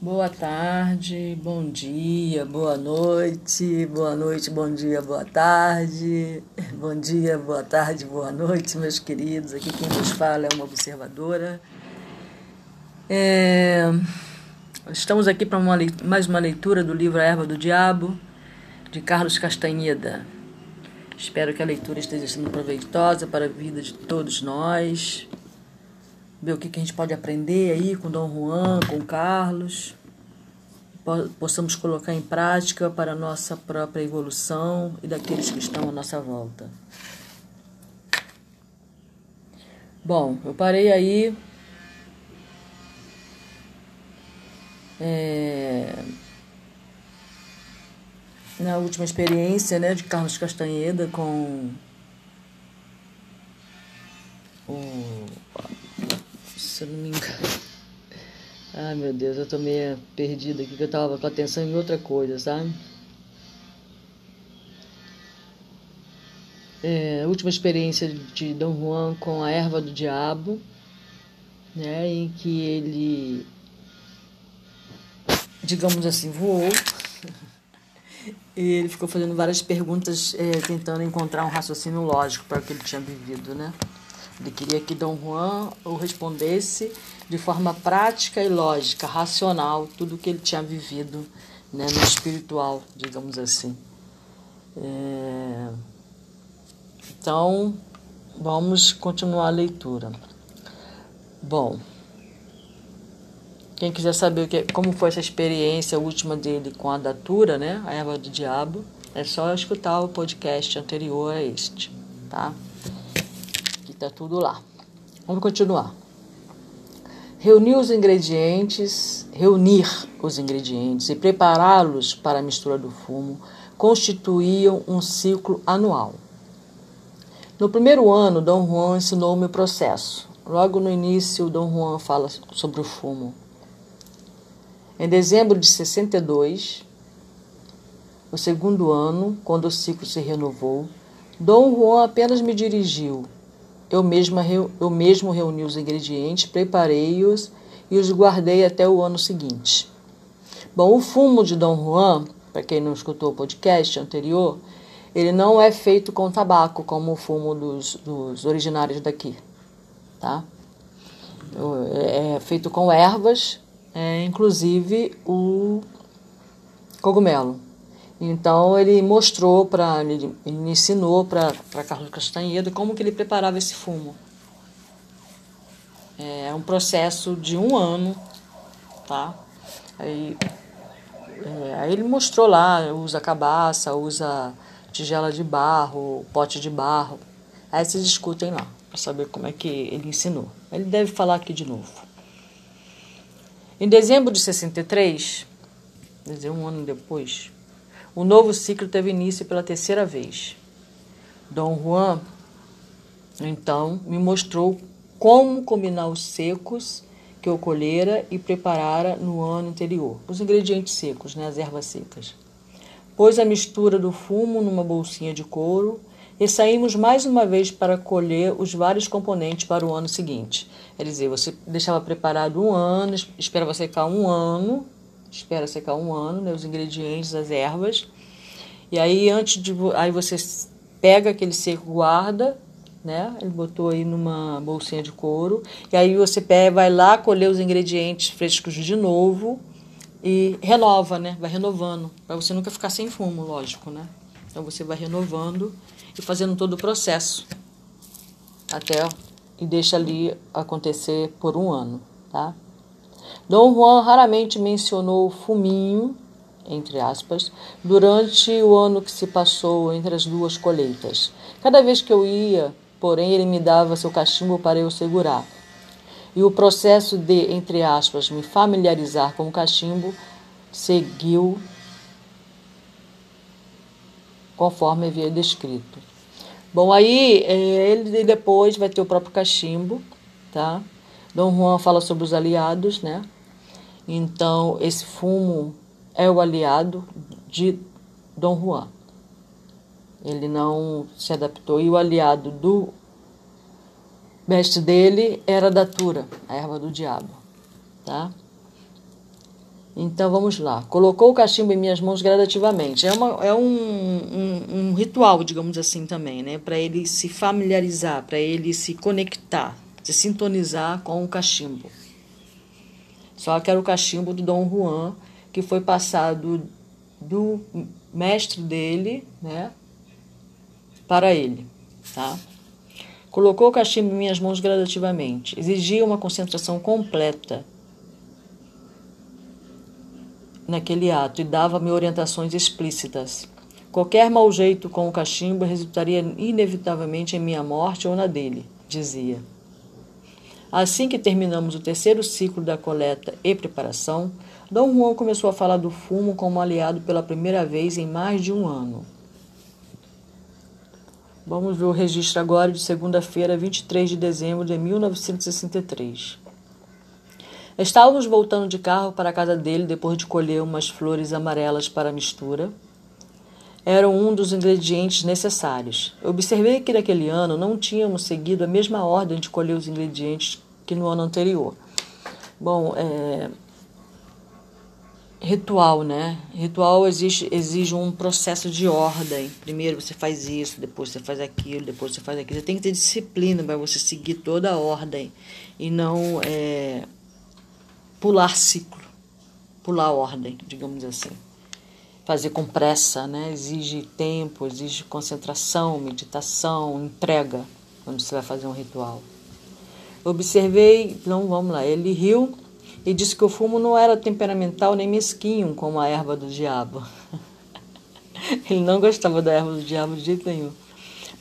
Boa tarde, bom dia, boa noite, boa noite, bom dia, boa tarde, bom dia, boa tarde, boa noite, meus queridos. Aqui quem nos fala é uma observadora. É... Estamos aqui para uma, mais uma leitura do livro A Erva do Diabo, de Carlos Castanheda. Espero que a leitura esteja sendo proveitosa para a vida de todos nós ver o que, que a gente pode aprender aí com Dom Juan, com Carlos, possamos colocar em prática para a nossa própria evolução e daqueles que estão à nossa volta. Bom, eu parei aí. É, na última experiência né, de Carlos Castanheda com o se eu não me engano. Ai meu Deus, eu tô meio perdida aqui, que eu tava com atenção em outra coisa, sabe? É, última experiência de Dom Juan com a erva do diabo, né, em que ele, digamos assim, voou. E ele ficou fazendo várias perguntas, é, tentando encontrar um raciocínio lógico para o que ele tinha vivido, né? Ele queria que Dom Juan o respondesse de forma prática e lógica, racional, tudo o que ele tinha vivido né, no espiritual, digamos assim. É... Então, vamos continuar a leitura. Bom, quem quiser saber o que, como foi essa experiência última dele com a datura, né, a erva do diabo, é só escutar o podcast anterior a este, tá? Tá tudo lá. Vamos continuar. Reunir os ingredientes, reunir os ingredientes e prepará-los para a mistura do fumo constituíam um ciclo anual. No primeiro ano, Dom Juan ensinou-me o processo. Logo no início, Dom Juan fala sobre o fumo. Em dezembro de 62, o segundo ano, quando o ciclo se renovou, Dom Juan apenas me dirigiu eu, mesma, eu mesmo reuni os ingredientes, preparei-os e os guardei até o ano seguinte. Bom, o fumo de Dom Juan, para quem não escutou o podcast anterior, ele não é feito com tabaco, como o fumo dos, dos originários daqui, tá? É, é feito com ervas, é, inclusive o cogumelo. Então ele mostrou para ele, ele ensinou para Carlos Castanhedo como que ele preparava esse fumo. É um processo de um ano, tá? Aí, é, aí ele mostrou lá, usa cabaça, usa tigela de barro, pote de barro. Aí vocês escutem lá para saber como é que ele ensinou. Ele deve falar aqui de novo. Em dezembro de 63, quer dizer, um ano depois, o novo ciclo teve início pela terceira vez. Dom Juan, então, me mostrou como combinar os secos que eu colhera e preparara no ano anterior, os ingredientes secos, né, as ervas secas. Pôs a mistura do fumo numa bolsinha de couro e saímos mais uma vez para colher os vários componentes para o ano seguinte. Quer dizer, você deixava preparado um ano, esperava secar um ano espera secar um ano, né, os ingredientes, as ervas. E aí antes de aí você pega aquele seco, guarda, né? Ele botou aí numa bolsinha de couro. E aí você pega, vai lá colher os ingredientes frescos de novo e renova, né? Vai renovando, para você nunca ficar sem fumo, lógico, né? Então você vai renovando e fazendo todo o processo até e deixa ali acontecer por um ano, tá? Dom Juan raramente mencionou fuminho, entre aspas, durante o ano que se passou entre as duas colheitas. Cada vez que eu ia, porém, ele me dava seu cachimbo para eu segurar. E o processo de, entre aspas, me familiarizar com o cachimbo seguiu conforme havia descrito. Bom, aí eh, ele depois vai ter o próprio cachimbo, tá? Dom Juan fala sobre os aliados, né? Então, esse fumo é o aliado de Dom Juan. Ele não se adaptou e o aliado do mestre dele era a datura, a erva do diabo, tá? Então vamos lá. Colocou o cachimbo em minhas mãos gradativamente. É, uma, é um, um, um ritual, digamos assim, também, né? Para ele se familiarizar, para ele se conectar, se sintonizar com o cachimbo. Só que era o cachimbo do Dom Juan, que foi passado do mestre dele, né? Para ele, tá? Colocou o cachimbo em minhas mãos gradativamente. Exigia uma concentração completa naquele ato e dava-me orientações explícitas. Qualquer mau jeito com o cachimbo resultaria inevitavelmente em minha morte ou na dele, dizia. Assim que terminamos o terceiro ciclo da coleta e preparação, Dom Juan começou a falar do fumo como aliado pela primeira vez em mais de um ano. Vamos ver o registro agora de segunda-feira, 23 de dezembro de 1963. Estávamos voltando de carro para a casa dele depois de colher umas flores amarelas para a mistura. Eram um dos ingredientes necessários. Eu observei que naquele ano não tínhamos seguido a mesma ordem de colher os ingredientes que no ano anterior. Bom, é... ritual, né? Ritual exige, exige um processo de ordem. Primeiro você faz isso, depois você faz aquilo, depois você faz aquilo. Você tem que ter disciplina para você seguir toda a ordem e não é pular ciclo, pular ordem, digamos assim. Fazer com pressa, né? Exige tempo, exige concentração, meditação, entrega quando você vai fazer um ritual. Observei, então vamos lá, ele riu e disse que o fumo não era temperamental nem mesquinho como a erva do diabo. ele não gostava da erva do diabo de jeito nenhum.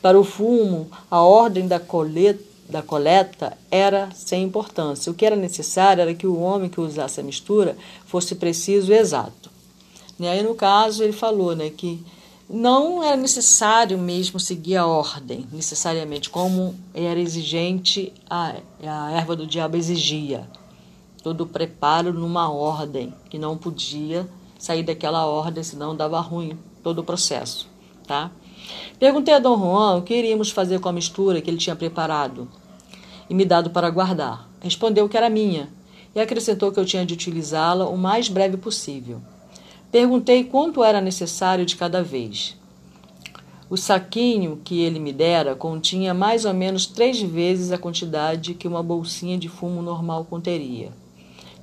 Para o fumo, a ordem da colheita da coleta era sem importância. O que era necessário era que o homem que usasse a mistura fosse preciso e exato. E aí, no caso, ele falou né, que não era necessário mesmo seguir a ordem, necessariamente, como era exigente a, a erva do diabo exigia. Todo o preparo numa ordem, que não podia sair daquela ordem, senão dava ruim todo o processo. Tá? Perguntei a Dom Juan o que iríamos fazer com a mistura que ele tinha preparado e me dado para guardar. Respondeu que era minha e acrescentou que eu tinha de utilizá-la o mais breve possível. Perguntei quanto era necessário de cada vez. O saquinho que ele me dera continha mais ou menos três vezes a quantidade que uma bolsinha de fumo normal conteria.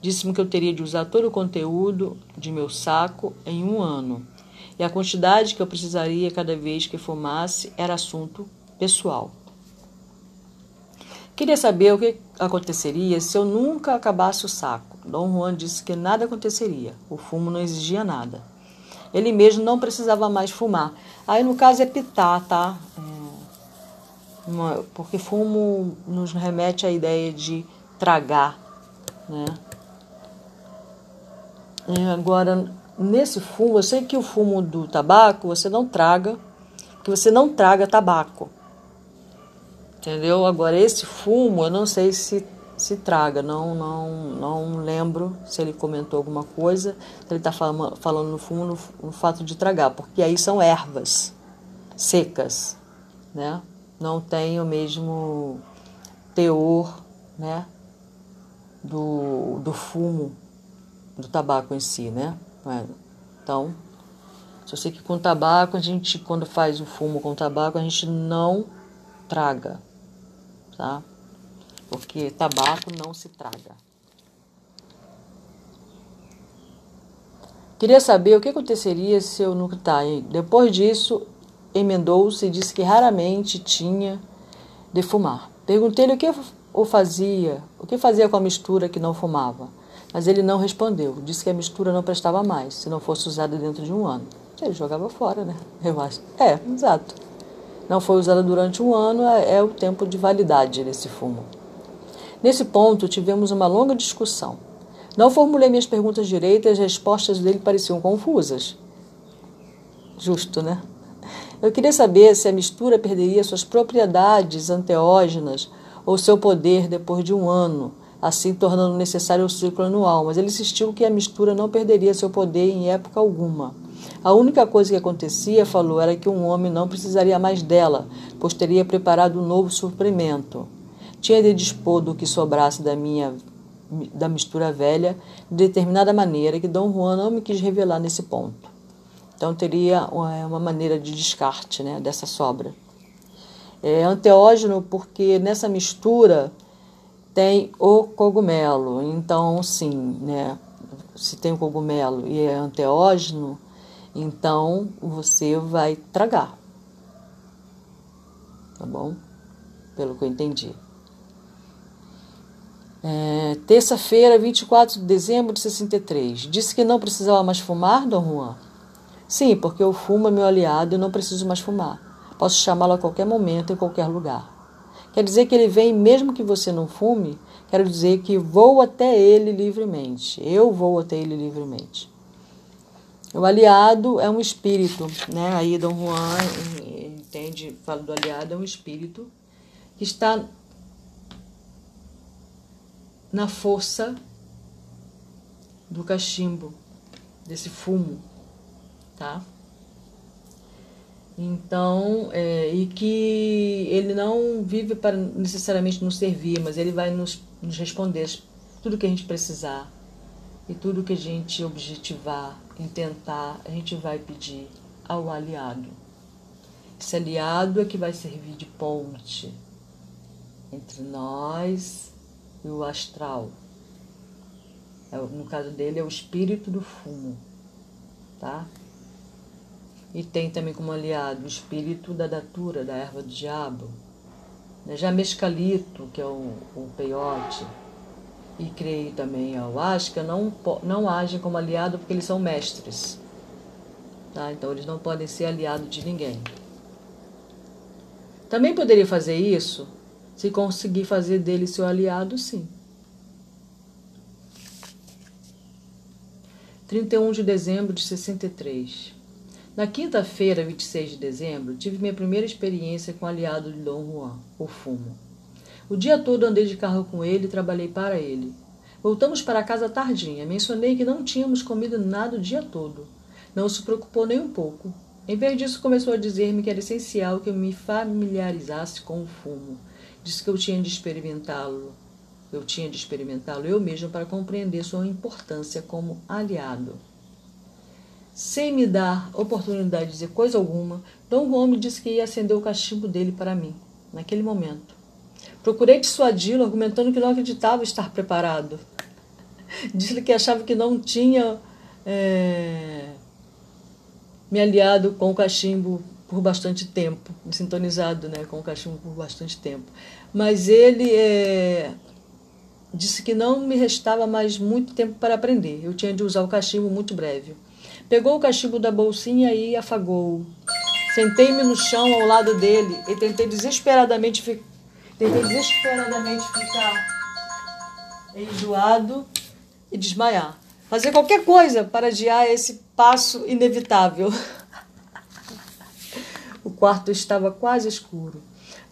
Disse-me que eu teria de usar todo o conteúdo de meu saco em um ano, e a quantidade que eu precisaria cada vez que fumasse era assunto pessoal. Queria saber o que aconteceria se eu nunca acabasse o saco. Dom Juan disse que nada aconteceria, o fumo não exigia nada. Ele mesmo não precisava mais fumar. Aí, no caso, é pitar, tá? É, porque fumo nos remete à ideia de tragar, né? E agora, nesse fumo, eu sei que o fumo do tabaco você não traga, porque você não traga tabaco. Entendeu? Agora, esse fumo, eu não sei se se traga, não, não, não lembro se ele comentou alguma coisa, se ele está falando, falando no fumo no, no, fato de tragar, porque aí são ervas secas, né? Não tem o mesmo teor, né? Do, do fumo do tabaco em si, né? É. Então, só sei que com tabaco, a gente, quando faz o fumo com tabaco, a gente não traga, tá? Porque tabaco não se traga. Queria saber o que aconteceria se eu nunca tá. Depois disso, emendou-se e disse que raramente tinha de fumar. Perguntei-lhe o que o fazia, o que fazia com a mistura que não fumava. Mas ele não respondeu. Disse que a mistura não prestava mais, se não fosse usada dentro de um ano. Ele jogava fora, né? Eu acho. É, exato não foi usada durante um ano, é, é o tempo de validade desse fumo. Nesse ponto, tivemos uma longa discussão. Não formulei minhas perguntas direitas e as respostas dele pareciam confusas. Justo, né? Eu queria saber se a mistura perderia suas propriedades anteógenas ou seu poder depois de um ano, assim tornando necessário o ciclo anual, mas ele insistiu que a mistura não perderia seu poder em época alguma. A única coisa que acontecia, falou, era que um homem não precisaria mais dela, pois teria preparado um novo suprimento. Tinha de dispor do que sobrasse da minha da mistura velha de determinada maneira que Dom Juan não me quis revelar nesse ponto. Então teria uma maneira de descarte né, dessa sobra. É anteógeno porque nessa mistura tem o cogumelo. Então, sim, né, se tem o cogumelo e é anteógeno, então você vai tragar. Tá bom? Pelo que eu entendi. É, Terça-feira, 24 de dezembro de 63. Disse que não precisava mais fumar, Dom Juan? Sim, porque o fumo é meu aliado e não preciso mais fumar. Posso chamá-lo a qualquer momento, em qualquer lugar. Quer dizer que ele vem mesmo que você não fume? Quero dizer que vou até ele livremente. Eu vou até ele livremente. O aliado é um espírito, né? Aí Dom Juan entende, fala do aliado, é um espírito que está na força do cachimbo, desse fumo, tá? Então, é, e que ele não vive para necessariamente nos servir, mas ele vai nos, nos responder tudo que a gente precisar e tudo que a gente objetivar, intentar, a gente vai pedir ao aliado. Esse aliado é que vai servir de ponte entre nós e o astral. É, no caso dele, é o espírito do fumo, tá? E tem também como aliado o espírito da datura, da erva do diabo. Né? Já mescalito, que é o, o peiote, e creio também a Huasca, não, não agem como aliado porque eles são mestres. Tá? Então eles não podem ser aliados de ninguém. Também poderia fazer isso se conseguir fazer dele seu aliado, sim. 31 de dezembro de 63. Na quinta-feira, 26 de dezembro, tive minha primeira experiência com o aliado de Dom Juan, o fumo. O dia todo andei de carro com ele e trabalhei para ele. Voltamos para casa tardinha. Mencionei que não tínhamos comido nada o dia todo. Não se preocupou nem um pouco. Em vez disso, começou a dizer-me que era essencial que eu me familiarizasse com o fumo. Disse que eu tinha de experimentá-lo. Eu tinha de experimentá-lo eu mesmo para compreender sua importância como aliado. Sem me dar oportunidade de dizer coisa alguma, Dom me disse que ia acender o cachimbo dele para mim, naquele momento. Procurei dissuadi-lo, argumentando que não acreditava estar preparado. Disse-lhe que achava que não tinha é, me aliado com o cachimbo por bastante tempo, me sintonizado né, com o cachimbo por bastante tempo. Mas ele é, disse que não me restava mais muito tempo para aprender. Eu tinha de usar o cachimbo muito breve. Pegou o cachimbo da bolsinha e afagou. Sentei-me no chão ao lado dele e tentei desesperadamente, fi... tentei desesperadamente ficar enjoado e desmaiar fazer qualquer coisa para adiar esse passo inevitável. o quarto estava quase escuro.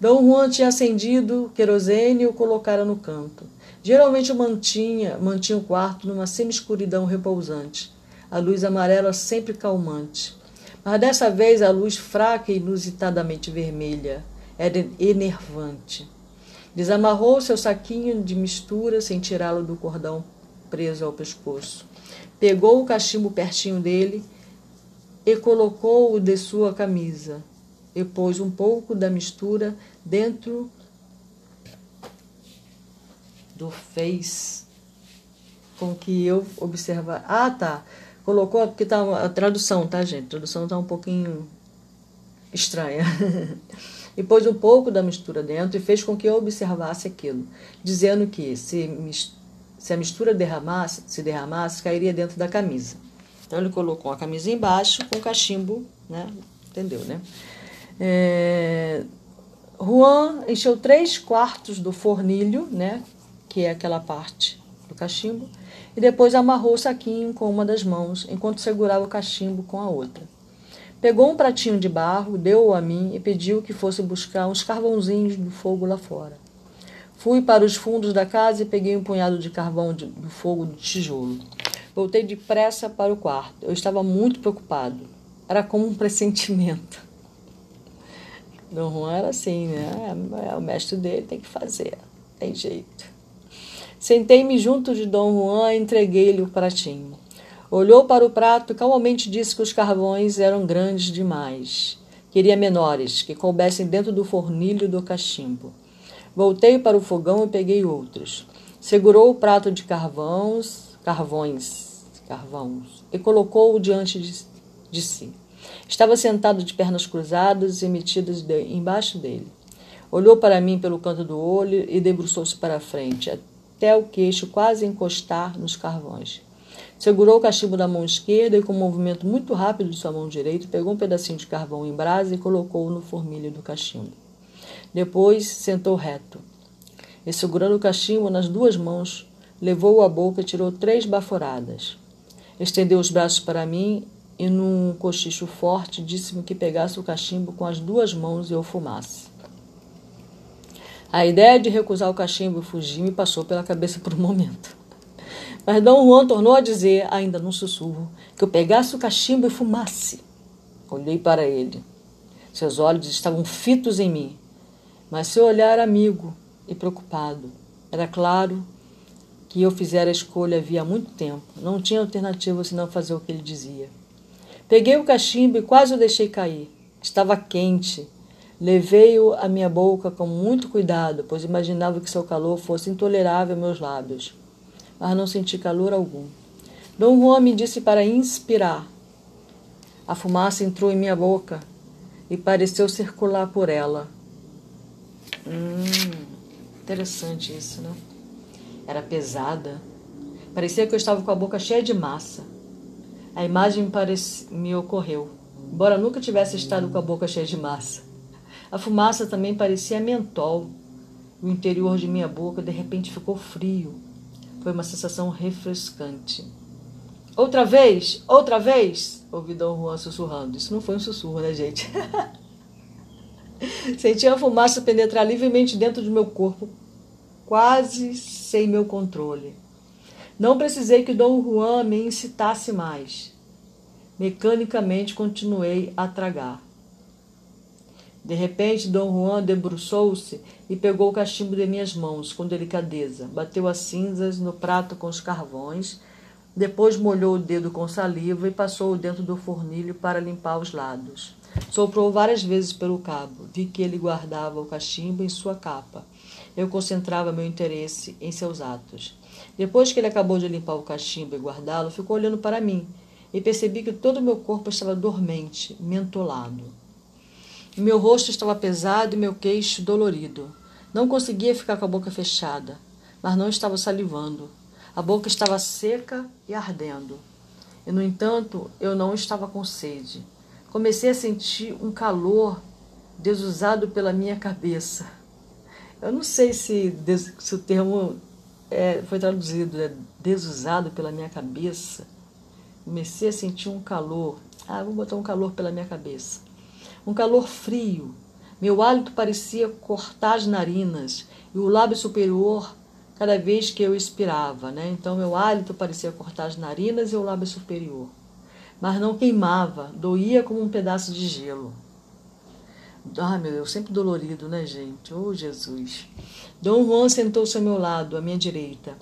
Dom Juan tinha acendido querosene e o colocara no canto. Geralmente mantinha, mantinha o quarto numa semi-escuridão repousante, a luz amarela sempre calmante. Mas dessa vez a luz fraca e inusitadamente vermelha era enervante. Desamarrou seu saquinho de mistura sem tirá-lo do cordão preso ao pescoço. Pegou o cachimbo pertinho dele e colocou-o de sua camisa. E pôs um pouco da mistura dentro do fez com que eu observar. Ah, tá. Colocou, porque tá a tradução, tá, gente? A tradução tá um pouquinho estranha. e pôs um pouco da mistura dentro e fez com que eu observasse aquilo, dizendo que se se a mistura derramasse, se derramasse, cairia dentro da camisa. Então ele colocou a camisa embaixo com o cachimbo, né? Entendeu, né? É... Juan encheu três quartos do fornilho, né? Que é aquela parte do cachimbo, e depois amarrou o saquinho com uma das mãos, enquanto segurava o cachimbo com a outra. Pegou um pratinho de barro, deu-o a mim e pediu que fosse buscar uns carvãozinhos do fogo lá fora. Fui para os fundos da casa e peguei um punhado de carvão de, do fogo de tijolo. Voltei depressa para o quarto. Eu estava muito preocupado. Era como um pressentimento. Dom Juan era assim, né? É, o mestre dele tem que fazer. Tem jeito. Sentei-me junto de Dom Juan e entreguei-lhe o pratinho. Olhou para o prato e calmamente disse que os carvões eram grandes demais. Queria menores, que coubessem dentro do fornilho do cachimbo. Voltei para o fogão e peguei outros. Segurou o prato de carvões, carvões, carvões e colocou-o diante de, de si. Estava sentado de pernas cruzadas e metidas de, embaixo dele. Olhou para mim pelo canto do olho e debruçou-se para a frente, até o queixo quase encostar nos carvões. Segurou o cachimbo da mão esquerda e, com um movimento muito rápido de sua mão direita, pegou um pedacinho de carvão em brasa e colocou-o no formilho do cachimbo. Depois sentou reto e, segurando o cachimbo nas duas mãos, levou-o à boca e tirou três baforadas. Estendeu os braços para mim e, num cochicho forte, disse-me que pegasse o cachimbo com as duas mãos e o fumasse. A ideia de recusar o cachimbo e fugir me passou pela cabeça por um momento. Mas Dom Juan tornou a dizer, ainda num sussurro, que eu pegasse o cachimbo e fumasse. Olhei para ele. Seus olhos estavam fitos em mim, mas seu olhar amigo e preocupado. Era claro que eu fizera a escolha havia muito tempo. Não tinha alternativa senão fazer o que ele dizia. Peguei o cachimbo e quase o deixei cair. Estava quente. Levei-o à minha boca com muito cuidado, pois imaginava que seu calor fosse intolerável a meus lábios mas não senti calor algum. Dom Juan me disse para inspirar. A fumaça entrou em minha boca e pareceu circular por ela. Hum, interessante isso, né? Era pesada. Parecia que eu estava com a boca cheia de massa. A imagem me ocorreu, embora nunca tivesse estado com a boca cheia de massa. A fumaça também parecia mentol. O interior de minha boca de repente ficou frio foi uma sensação refrescante. Outra vez, outra vez, ouvi Dom Juan sussurrando. Isso não foi um sussurro, né, gente? Senti a fumaça penetrar livremente dentro do meu corpo, quase sem meu controle. Não precisei que Dom Juan me incitasse mais. Mecanicamente continuei a tragar. De repente, Dom Juan debruçou-se e pegou o cachimbo de minhas mãos com delicadeza. Bateu as cinzas no prato com os carvões, depois molhou o dedo com saliva e passou-o dentro do fornilho para limpar os lados. Soprou várias vezes pelo cabo. Vi que ele guardava o cachimbo em sua capa. Eu concentrava meu interesse em seus atos. Depois que ele acabou de limpar o cachimbo e guardá-lo, ficou olhando para mim e percebi que todo o meu corpo estava dormente, mentolado. Meu rosto estava pesado e meu queixo dolorido. Não conseguia ficar com a boca fechada, mas não estava salivando. A boca estava seca e ardendo. E, no entanto, eu não estava com sede. Comecei a sentir um calor desusado pela minha cabeça. Eu não sei se, se o termo é, foi traduzido, é desusado pela minha cabeça. Comecei a sentir um calor. Ah, vou botar um calor pela minha cabeça um calor frio. Meu hálito parecia cortar as narinas e o lábio superior cada vez que eu expirava, né? Então meu hálito parecia cortar as narinas e o lábio superior. Mas não queimava, doía como um pedaço de gelo. Ah, meu Deus, sempre dolorido, né, gente? Oh, Jesus. Dom Juan sentou-se ao meu lado, à minha direita,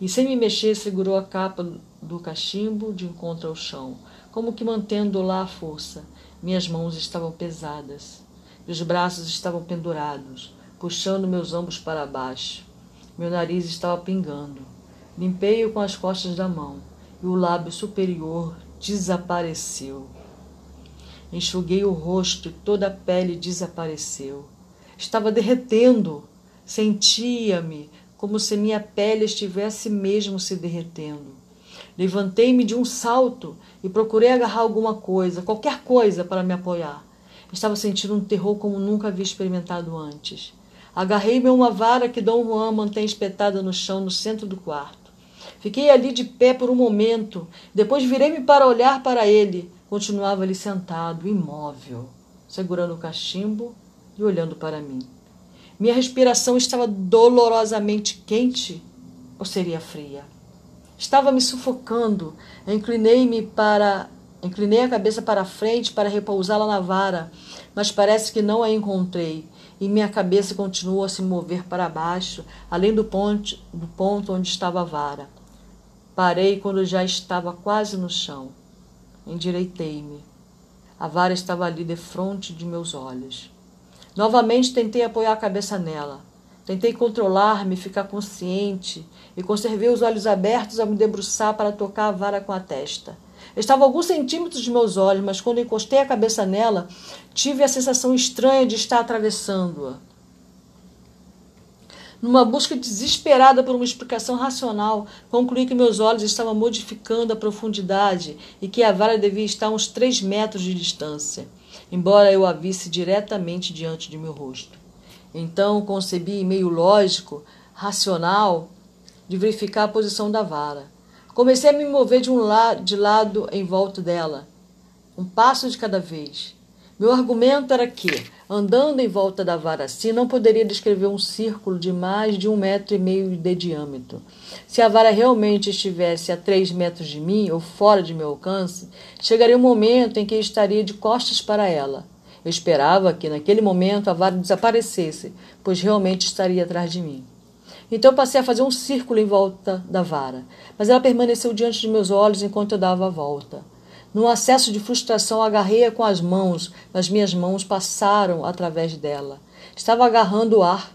e sem me mexer segurou a capa do cachimbo de encontro ao chão, como que mantendo lá a força. Minhas mãos estavam pesadas. Meus braços estavam pendurados, puxando meus ombros para baixo. Meu nariz estava pingando. Limpei-o com as costas da mão e o lábio superior desapareceu. Enxuguei o rosto e toda a pele desapareceu. Estava derretendo. Sentia-me como se minha pele estivesse mesmo se derretendo. Levantei-me de um salto e procurei agarrar alguma coisa, qualquer coisa, para me apoiar. Estava sentindo um terror como nunca havia experimentado antes. Agarrei-me a uma vara que Dom Juan mantém espetada no chão no centro do quarto. Fiquei ali de pé por um momento, depois virei-me para olhar para ele. Continuava ali sentado, imóvel, segurando o cachimbo e olhando para mim. Minha respiração estava dolorosamente quente ou seria fria? Estava me sufocando. Inclinei-me para. Inclinei a cabeça para frente para repousá-la na vara, mas parece que não a encontrei. e minha cabeça continuou a se mover para baixo, além do, ponte, do ponto onde estava a vara. Parei quando já estava quase no chão. Endireitei-me. A vara estava ali defronte de meus olhos. Novamente tentei apoiar a cabeça nela. Tentei controlar-me, ficar consciente, e conservei os olhos abertos a me debruçar para tocar a vara com a testa. Estava a alguns centímetros de meus olhos, mas quando encostei a cabeça nela, tive a sensação estranha de estar atravessando-a. Numa busca desesperada por uma explicação racional, concluí que meus olhos estavam modificando a profundidade e que a vara devia estar a uns três metros de distância, embora eu a visse diretamente diante de meu rosto. Então concebi, meio lógico, racional, de verificar a posição da vara. Comecei a me mover de um lado, de lado em volta dela, um passo de cada vez. Meu argumento era que, andando em volta da vara assim, não poderia descrever um círculo de mais de um metro e meio de diâmetro. Se a vara realmente estivesse a três metros de mim ou fora de meu alcance, chegaria um momento em que estaria de costas para ela. Eu esperava que, naquele momento, a vara desaparecesse, pois realmente estaria atrás de mim. Então eu passei a fazer um círculo em volta da vara, mas ela permaneceu diante de meus olhos enquanto eu dava a volta. Num acesso de frustração, agarrei-a com as mãos, mas minhas mãos passaram através dela. Estava agarrando o ar.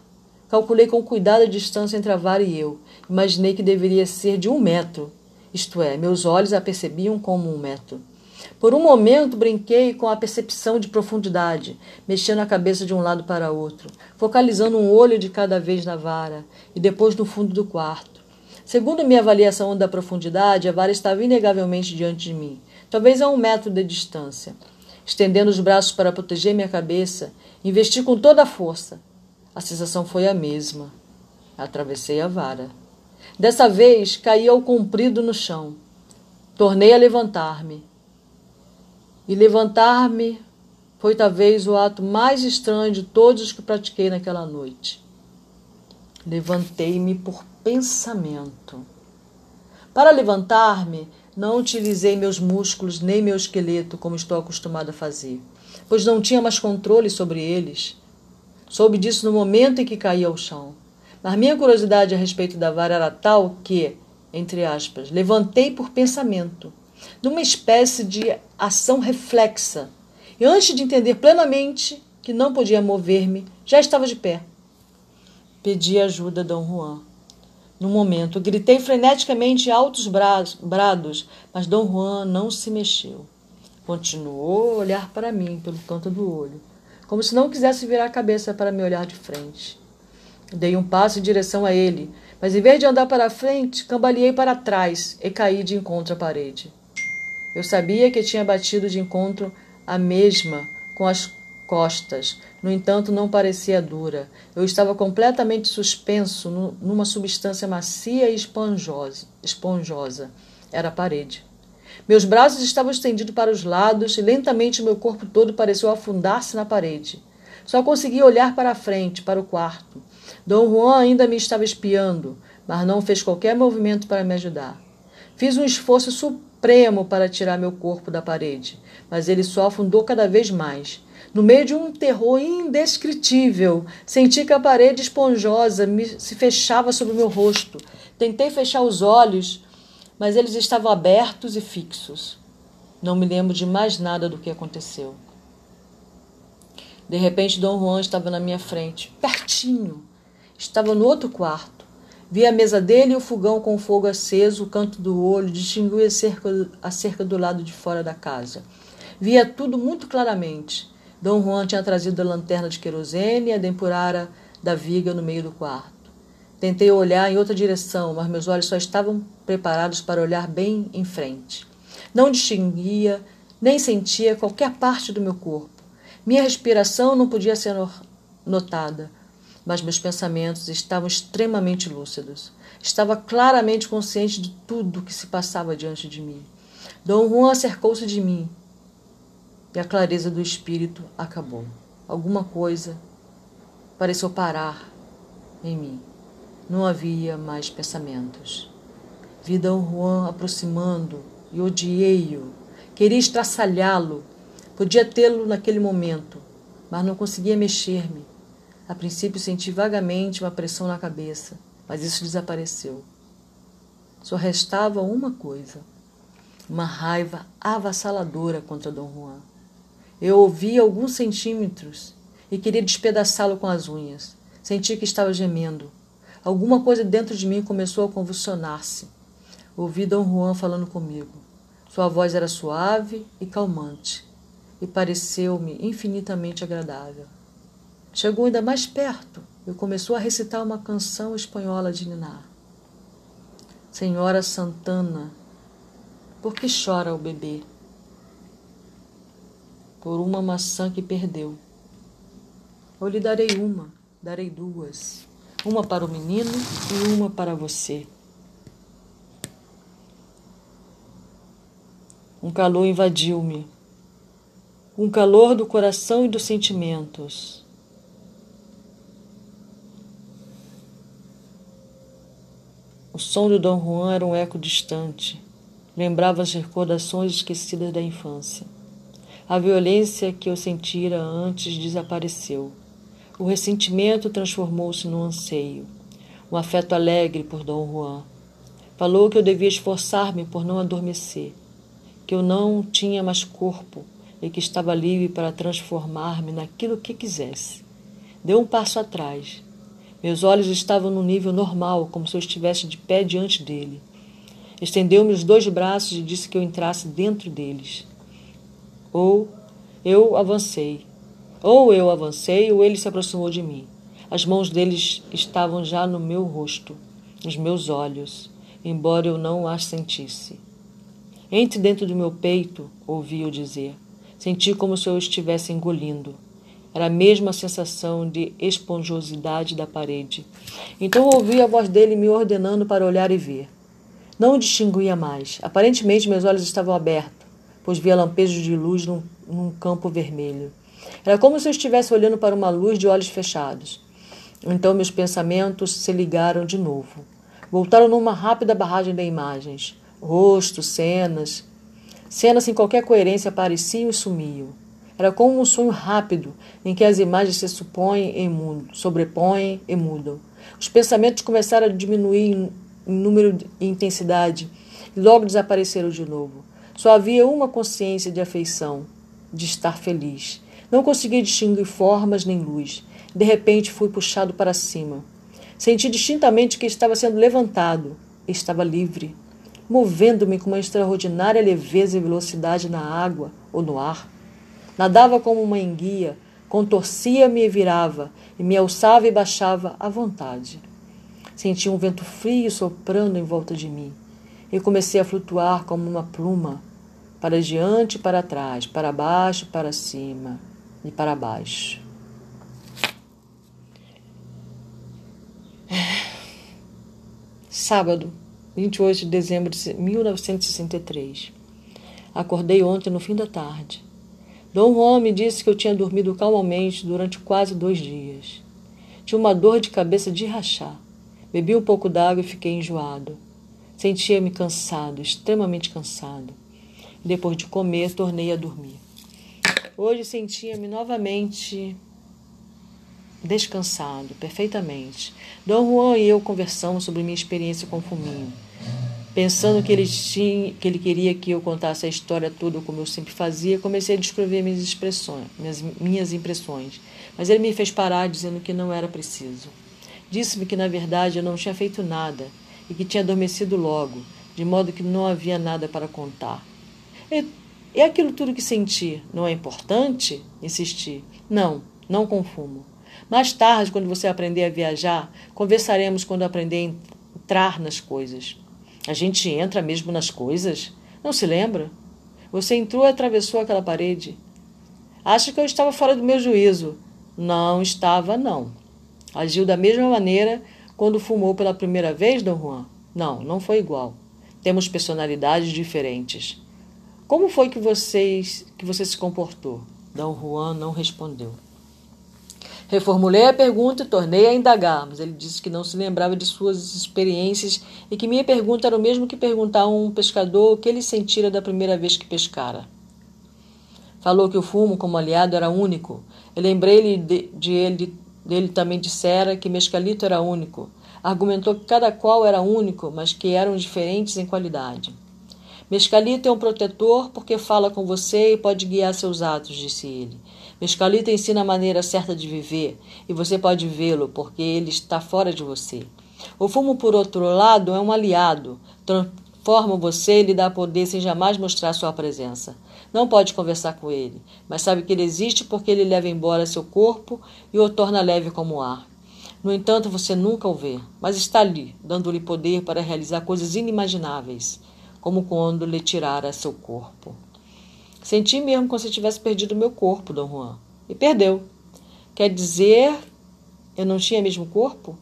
Calculei com cuidado a distância entre a vara e eu. Imaginei que deveria ser de um metro. Isto é, meus olhos a percebiam como um metro. Por um momento brinquei com a percepção de profundidade, mexendo a cabeça de um lado para outro, focalizando um olho de cada vez na vara e depois no fundo do quarto. Segundo minha avaliação da profundidade, a vara estava inegavelmente diante de mim talvez a um metro de distância. Estendendo os braços para proteger minha cabeça, investi com toda a força. A sensação foi a mesma. Atravessei a vara. Dessa vez, caí ao comprido no chão. Tornei a levantar-me. E levantar-me foi talvez o ato mais estranho de todos os que pratiquei naquela noite. Levantei-me por pensamento. Para levantar-me, não utilizei meus músculos nem meu esqueleto como estou acostumado a fazer, pois não tinha mais controle sobre eles. Soube disso no momento em que caí ao chão. Mas minha curiosidade a respeito da vara era tal que, entre aspas, levantei por pensamento, numa espécie de ação reflexa. E antes de entender plenamente que não podia mover-me, já estava de pé. Pedi ajuda a Dom Juan. No momento, gritei freneticamente altos brados, mas Dom Juan não se mexeu. Continuou a olhar para mim pelo canto do olho, como se não quisesse virar a cabeça para me olhar de frente. Dei um passo em direção a ele, mas em vez de andar para frente, cambaleei para trás e caí de encontro à parede. Eu sabia que tinha batido de encontro a mesma com as costas. No entanto, não parecia dura. Eu estava completamente suspenso numa substância macia e esponjosa. esponjosa. Era a parede. Meus braços estavam estendidos para os lados e lentamente meu corpo todo pareceu afundar-se na parede. Só conseguia olhar para a frente, para o quarto. Dom Juan ainda me estava espiando, mas não fez qualquer movimento para me ajudar. Fiz um esforço supremo para tirar meu corpo da parede, mas ele só afundou cada vez mais. No meio de um terror indescritível, senti que a parede esponjosa me, se fechava sobre o meu rosto. Tentei fechar os olhos, mas eles estavam abertos e fixos. Não me lembro de mais nada do que aconteceu. De repente, Dom Juan estava na minha frente, pertinho. Estava no outro quarto. Vi a mesa dele e o fogão com fogo aceso, o canto do olho, distingui a cerca, a cerca do lado de fora da casa. Via tudo muito claramente. Dom Juan tinha trazido a lanterna de querosene e a dempurara da viga no meio do quarto. Tentei olhar em outra direção, mas meus olhos só estavam preparados para olhar bem em frente. Não distinguia nem sentia qualquer parte do meu corpo. Minha respiração não podia ser notada, mas meus pensamentos estavam extremamente lúcidos. Estava claramente consciente de tudo o que se passava diante de mim. Dom Juan acercou-se de mim e a clareza do espírito acabou. Alguma coisa pareceu parar em mim. Não havia mais pensamentos. Vi D. Juan aproximando e odiei-o. Queria estraçalhá-lo. Podia tê-lo naquele momento, mas não conseguia mexer-me. A princípio senti vagamente uma pressão na cabeça, mas isso desapareceu. Só restava uma coisa: uma raiva avassaladora contra Dom Juan. Eu ouvi alguns centímetros e queria despedaçá-lo com as unhas. Senti que estava gemendo. Alguma coisa dentro de mim começou a convulsionar-se. Ouvi Dom Juan falando comigo. Sua voz era suave e calmante, e pareceu-me infinitamente agradável. Chegou ainda mais perto e começou a recitar uma canção espanhola de Ninar. Senhora Santana, por que chora o bebê? Por uma maçã que perdeu. Eu lhe darei uma, darei duas. Uma para o menino e uma para você. Um calor invadiu-me. Um calor do coração e dos sentimentos. O som do Dom Juan era um eco distante. Lembrava as recordações esquecidas da infância. A violência que eu sentira antes desapareceu. O ressentimento transformou-se num anseio, um afeto alegre por Dom Juan. Falou que eu devia esforçar-me por não adormecer, que eu não tinha mais corpo e que estava livre para transformar-me naquilo que quisesse. Deu um passo atrás. Meus olhos estavam no nível normal, como se eu estivesse de pé diante dele. Estendeu-me os dois braços e disse que eu entrasse dentro deles. Ou eu avancei, ou eu avancei, ou ele se aproximou de mim. As mãos deles estavam já no meu rosto, nos meus olhos, embora eu não as sentisse. Entre dentro do meu peito, ouvi-o dizer. Senti como se eu estivesse engolindo. Era a mesma sensação de esponjosidade da parede. Então ouvi a voz dele me ordenando para olhar e ver. Não o distinguia mais. Aparentemente meus olhos estavam abertos, pois via lampejos de luz num, num campo vermelho. Era como se eu estivesse olhando para uma luz de olhos fechados. Então meus pensamentos se ligaram de novo. Voltaram numa rápida barragem de imagens. Rostos, cenas. Cenas sem qualquer coerência apareciam e sumiam. Era como um sonho rápido em que as imagens se supõem e mudam, sobrepõem e mudam. Os pensamentos começaram a diminuir em número e intensidade e logo desapareceram de novo. Só havia uma consciência de afeição, de estar feliz. Não conseguia distinguir formas nem luz. De repente fui puxado para cima. Senti distintamente que estava sendo levantado. Estava livre, movendo-me com uma extraordinária leveza e velocidade na água ou no ar. Nadava como uma enguia, contorcia-me e virava, e me alçava e baixava à vontade. Senti um vento frio soprando em volta de mim, e comecei a flutuar como uma pluma, para diante e para trás, para baixo e para cima e para baixo. Sábado, 28 de dezembro de 1963. Acordei ontem no fim da tarde. Dom Juan me disse que eu tinha dormido calmamente durante quase dois dias. Tinha uma dor de cabeça de rachar. Bebi um pouco d'água e fiquei enjoado. Sentia-me cansado, extremamente cansado. Depois de comer, tornei a dormir. Hoje sentia-me novamente descansado, perfeitamente. Dom Juan e eu conversamos sobre minha experiência com o fuminho. Pensando que ele, tinha, que ele queria que eu contasse a história toda como eu sempre fazia, comecei a descrever minhas expressões, minhas, minhas impressões. Mas ele me fez parar dizendo que não era preciso. Disse-me que na verdade eu não tinha feito nada e que tinha adormecido logo, de modo que não havia nada para contar. E e aquilo tudo que senti não é importante? Insisti. Não, não com fumo. Mais tarde, quando você aprender a viajar, conversaremos quando aprender a entrar nas coisas. A gente entra mesmo nas coisas? Não se lembra? Você entrou e atravessou aquela parede. Acha que eu estava fora do meu juízo. Não estava, não. Agiu da mesma maneira quando fumou pela primeira vez, Dom Juan? Não, não foi igual. Temos personalidades diferentes. Como foi que vocês que você se comportou? Dom Juan não respondeu. Reformulei a pergunta e tornei a indagar, mas ele disse que não se lembrava de suas experiências e que minha pergunta era o mesmo que perguntar a um pescador o que ele sentira da primeira vez que pescara. Falou que o fumo como aliado era único. Eu lembrei-lhe de, de ele dele também dissera que Mescalito era único. Argumentou que cada qual era único, mas que eram diferentes em qualidade. Mescalito é um protetor porque fala com você e pode guiar seus atos, disse ele. Mescalito ensina a maneira certa de viver e você pode vê-lo porque ele está fora de você. O fumo, por outro lado, é um aliado. Transforma você e lhe dá poder sem jamais mostrar sua presença. Não pode conversar com ele, mas sabe que ele existe porque ele leva embora seu corpo e o torna leve como ar. No entanto, você nunca o vê, mas está ali, dando-lhe poder para realizar coisas inimagináveis, como quando lhe tirara seu corpo. Senti mesmo como se tivesse perdido meu corpo, Dom Juan. E perdeu. Quer dizer, eu não tinha mesmo corpo?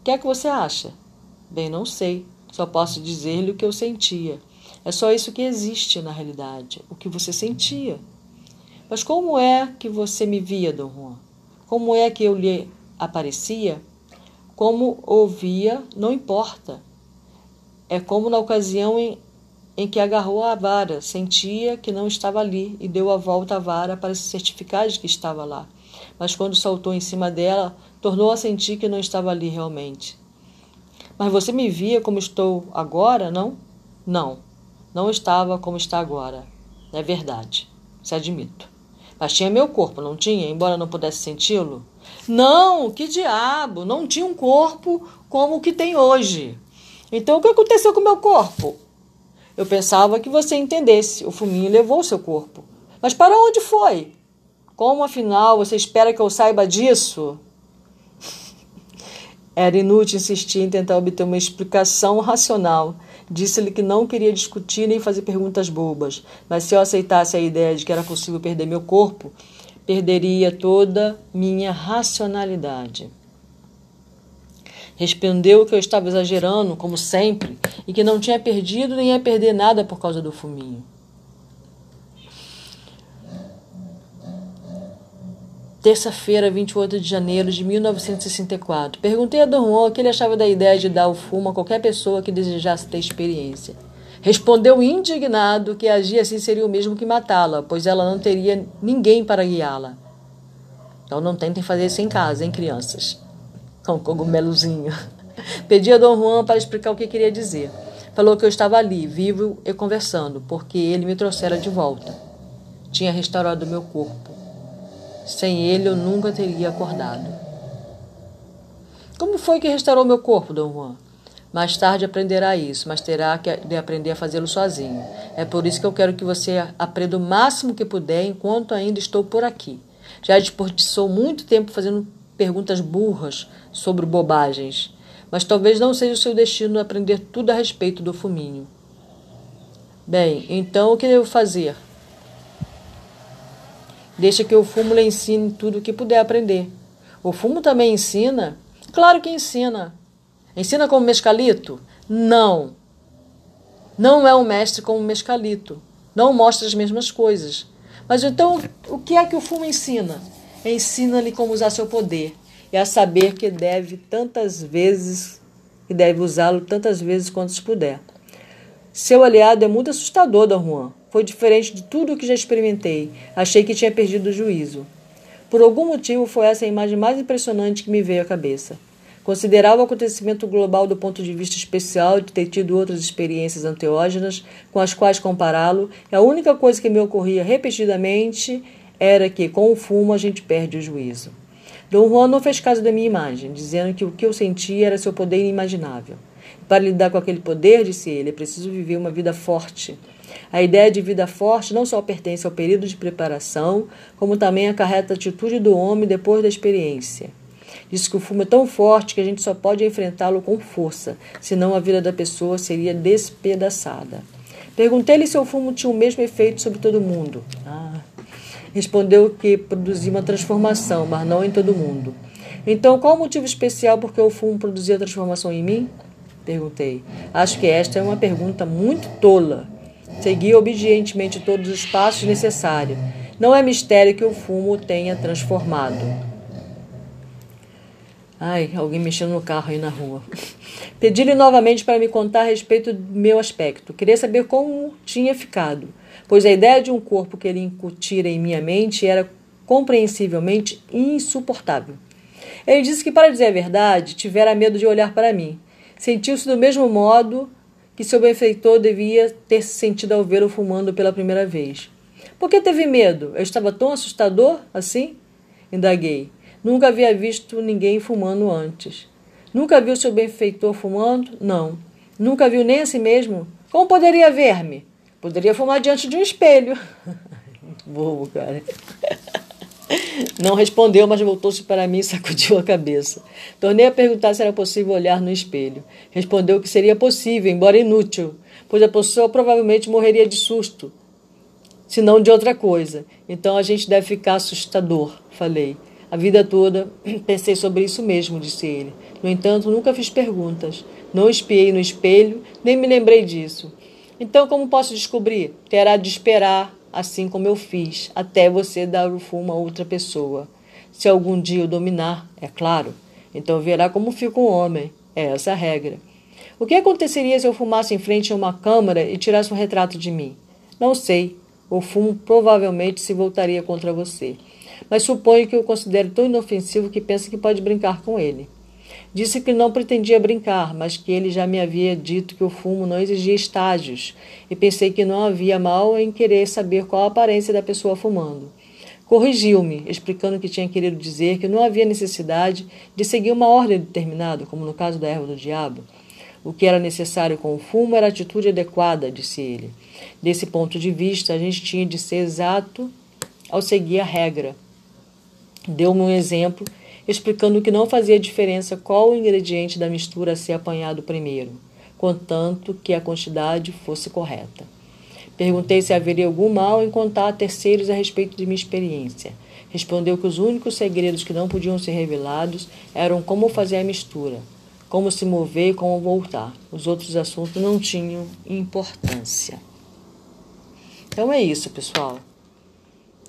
O que é que você acha? Bem, não sei. Só posso dizer-lhe o que eu sentia. É só isso que existe na realidade, o que você sentia. Mas como é que você me via, Dom Juan? Como é que eu lhe aparecia? Como ouvia, não importa. É como na ocasião em, em que agarrou a vara, sentia que não estava ali e deu a volta à vara para se certificar de que estava lá. Mas quando saltou em cima dela, tornou a sentir que não estava ali realmente. Mas você me via como estou agora, não? Não, não estava como está agora. É verdade, se admito. Mas tinha meu corpo, não tinha, embora não pudesse senti-lo? Não, que diabo! Não tinha um corpo como o que tem hoje. Então o que aconteceu com o meu corpo? Eu pensava que você entendesse. O fuminho levou seu corpo. Mas para onde foi? Como afinal você espera que eu saiba disso? Era inútil insistir em tentar obter uma explicação racional. Disse-lhe que não queria discutir nem fazer perguntas bobas, mas se eu aceitasse a ideia de que era possível perder meu corpo, perderia toda minha racionalidade. Respondeu que eu estava exagerando, como sempre, e que não tinha perdido nem ia perder nada por causa do fuminho. Terça-feira, 28 de janeiro de 1964. Perguntei a Don Juan o que ele achava da ideia de dar o fumo a qualquer pessoa que desejasse ter experiência. Respondeu indignado que agir assim seria o mesmo que matá-la, pois ela não teria ninguém para guiá-la. Então não tentem fazer isso em casa, hein, crianças? Com cogumelozinho. Pedi a Dom Juan para explicar o que queria dizer. Falou que eu estava ali, vivo e conversando, porque ele me trouxera de volta. Tinha restaurado meu corpo. Sem ele eu nunca teria acordado. Como foi que restaurou meu corpo, Dom Juan? Mais tarde aprenderá isso, mas terá que de aprender a fazê-lo sozinho. É por isso que eu quero que você aprenda o máximo que puder enquanto ainda estou por aqui. Já desperdiçou muito tempo fazendo perguntas burras sobre bobagens, mas talvez não seja o seu destino aprender tudo a respeito do fuminho. Bem, então o que devo fazer? Deixa que o fumo lhe ensine tudo o que puder aprender. O fumo também ensina? Claro que ensina. Ensina como mescalito? Não. Não é um mestre como mescalito. Não mostra as mesmas coisas. Mas então, o que é que o fumo ensina? Ensina-lhe como usar seu poder e a saber que deve tantas vezes e deve usá-lo tantas vezes quanto puder. Seu aliado é muito assustador, Dom Juan. Foi diferente de tudo o que já experimentei. Achei que tinha perdido o juízo. Por algum motivo, foi essa a imagem mais impressionante que me veio à cabeça. Considerar o acontecimento global do ponto de vista especial de ter tido outras experiências anteógenas com as quais compará-lo, e a única coisa que me ocorria repetidamente era que, com o fumo, a gente perde o juízo. Dom Juan não fez caso da minha imagem, dizendo que o que eu sentia era seu poder inimaginável. Para lidar com aquele poder, disse ele, é preciso viver uma vida forte. A ideia de vida forte não só pertence ao período de preparação, como também acarreta a atitude do homem depois da experiência. Diz que o fumo é tão forte que a gente só pode enfrentá-lo com força, senão a vida da pessoa seria despedaçada. Perguntei-lhe se o fumo tinha o mesmo efeito sobre todo mundo. Ah. Respondeu que produzia uma transformação, mas não em todo mundo. Então, qual o motivo especial por que o fumo produzia transformação em mim? Perguntei. Acho que esta é uma pergunta muito tola. Segui obedientemente todos os passos necessários. Não é mistério que o fumo tenha transformado. Ai, alguém mexendo no carro aí na rua. Pedi-lhe novamente para me contar a respeito do meu aspecto. Queria saber como tinha ficado, pois a ideia de um corpo que ele incutira em minha mente era compreensivelmente insuportável. Ele disse que, para dizer a verdade, tivera medo de olhar para mim. Sentiu-se do mesmo modo que seu benfeitor devia ter se sentido ao vê-lo fumando pela primeira vez. Por que teve medo? Eu estava tão assustador assim? Indaguei. Nunca havia visto ninguém fumando antes. Nunca viu seu benfeitor fumando? Não. Nunca viu nem a si mesmo? Como poderia ver-me? Poderia fumar diante de um espelho. Bobo, cara. Não respondeu, mas voltou-se para mim e sacudiu a cabeça. Tornei a perguntar se era possível olhar no espelho. Respondeu que seria possível, embora inútil, pois a pessoa provavelmente morreria de susto, se não de outra coisa. Então a gente deve ficar assustador, falei. A vida toda pensei sobre isso mesmo, disse ele. No entanto, nunca fiz perguntas. Não espiei no espelho, nem me lembrei disso. Então, como posso descobrir? Terá de esperar, assim como eu fiz, até você dar o fumo a outra pessoa. Se algum dia o dominar, é claro. Então verá como fica um homem. É essa a regra. O que aconteceria se eu fumasse em frente a uma câmara e tirasse um retrato de mim? Não sei. O fumo provavelmente se voltaria contra você. Mas suponho que o considere tão inofensivo que pensa que pode brincar com ele. Disse que não pretendia brincar, mas que ele já me havia dito que o fumo não exigia estágios, e pensei que não havia mal em querer saber qual a aparência da pessoa fumando. Corrigiu-me, explicando que tinha querido dizer que não havia necessidade de seguir uma ordem determinada, como no caso da erva do diabo. O que era necessário com o fumo era a atitude adequada, disse ele. Desse ponto de vista, a gente tinha de ser exato ao seguir a regra. Deu-me um exemplo explicando que não fazia diferença qual o ingrediente da mistura a ser apanhado primeiro, contanto que a quantidade fosse correta. Perguntei se haveria algum mal em contar a terceiros a respeito de minha experiência. Respondeu que os únicos segredos que não podiam ser revelados eram como fazer a mistura, como se mover e como voltar. Os outros assuntos não tinham importância. Então é isso, pessoal.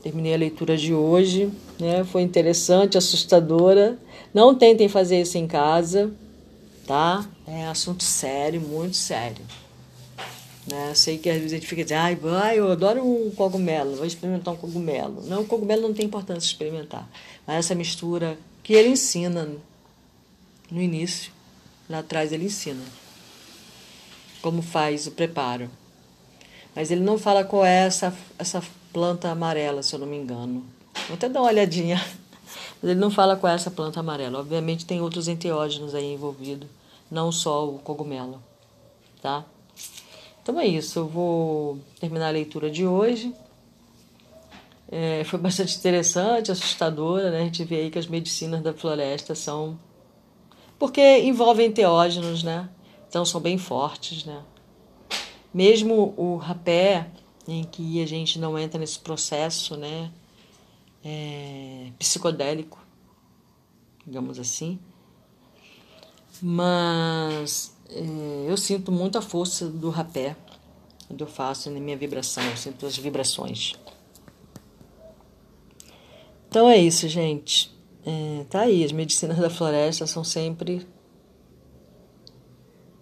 Terminei a leitura de hoje, né? Foi interessante, assustadora. Não tentem fazer isso em casa, tá? É assunto sério, muito sério. Né? Sei que às vezes a gente fica dizendo, ai, vai, eu adoro um cogumelo, vou experimentar um cogumelo. Não, o cogumelo não tem importância experimentar. Mas essa mistura que ele ensina no início, lá atrás ele ensina como faz o preparo. Mas ele não fala qual é essa, essa planta amarela, se eu não me engano. Vou até dar uma olhadinha. Mas ele não fala com essa planta amarela. Obviamente tem outros enteógenos aí envolvidos, não só o cogumelo, tá? Então é isso, eu vou terminar a leitura de hoje. É, foi bastante interessante, assustadora, né? A gente vê aí que as medicinas da floresta são. Porque envolvem enteógenos, né? Então são bem fortes, né? Mesmo o rapé, em que a gente não entra nesse processo né, é, psicodélico, digamos assim. Mas é, eu sinto muita força do rapé quando eu faço na minha vibração, eu sinto as vibrações. Então é isso, gente. É, tá aí, as medicinas da floresta são sempre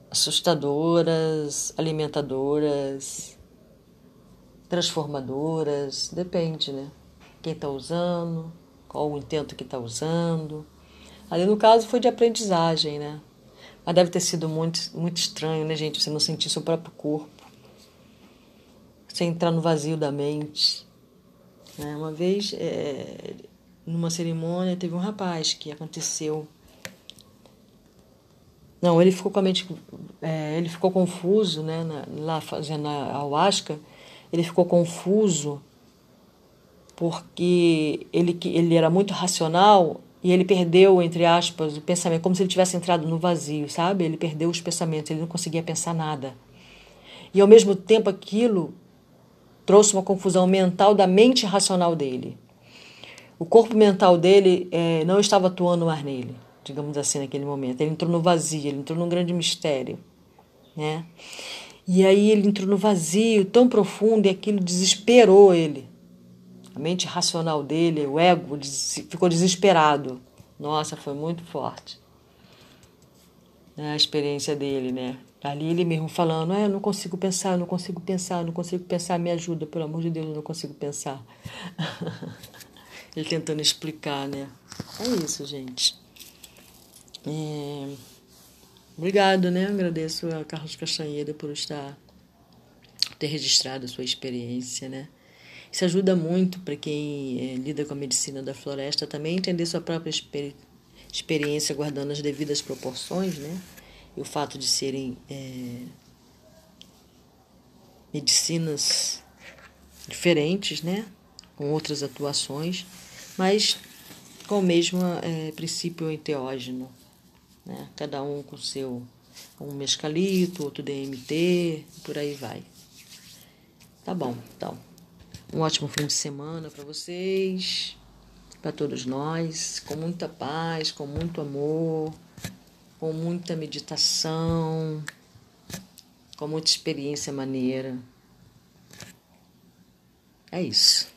assustadoras, alimentadoras, transformadoras, depende, né? Quem está usando, qual o intento que está usando. Ali no caso foi de aprendizagem, né? Mas deve ter sido muito, muito estranho, né, gente? Você não sentir seu próprio corpo. Você entrar no vazio da mente. Né? Uma vez, é, numa cerimônia, teve um rapaz que aconteceu. Não, ele ficou com a mente. É, ele ficou confuso, né? Na, lá fazendo a ayahuasca ele ficou confuso porque ele, ele era muito racional e ele perdeu, entre aspas, o pensamento, como se ele tivesse entrado no vazio, sabe? Ele perdeu os pensamentos, ele não conseguia pensar nada. E ao mesmo tempo aquilo trouxe uma confusão mental da mente racional dele. O corpo mental dele é, não estava atuando mais nele, digamos assim, naquele momento. Ele entrou no vazio, ele entrou num grande mistério, né? E aí ele entrou no vazio tão profundo e aquilo desesperou ele. A mente racional dele, o ego, ficou desesperado. Nossa, foi muito forte né, a experiência dele, né? Ali ele mesmo falando, ah, eu não consigo pensar, eu não consigo pensar, eu não consigo pensar, me ajuda, pelo amor de Deus, eu não consigo pensar. Ele tentando explicar, né? É isso, gente. É... Obrigado, né? Agradeço a Carlos Castanheira por estar ter registrado a sua experiência, né? Isso ajuda muito para quem é, lida com a medicina da floresta também entender sua própria experi experiência guardando as devidas proporções, né? E o fato de serem é, medicinas diferentes, né? Com outras atuações, mas com o mesmo é, princípio enteógeno, né? Cada um com seu um mescalito, outro DMT, por aí vai. Tá bom, então. Um ótimo fim de semana para vocês, para todos nós, com muita paz, com muito amor, com muita meditação, com muita experiência maneira. É isso.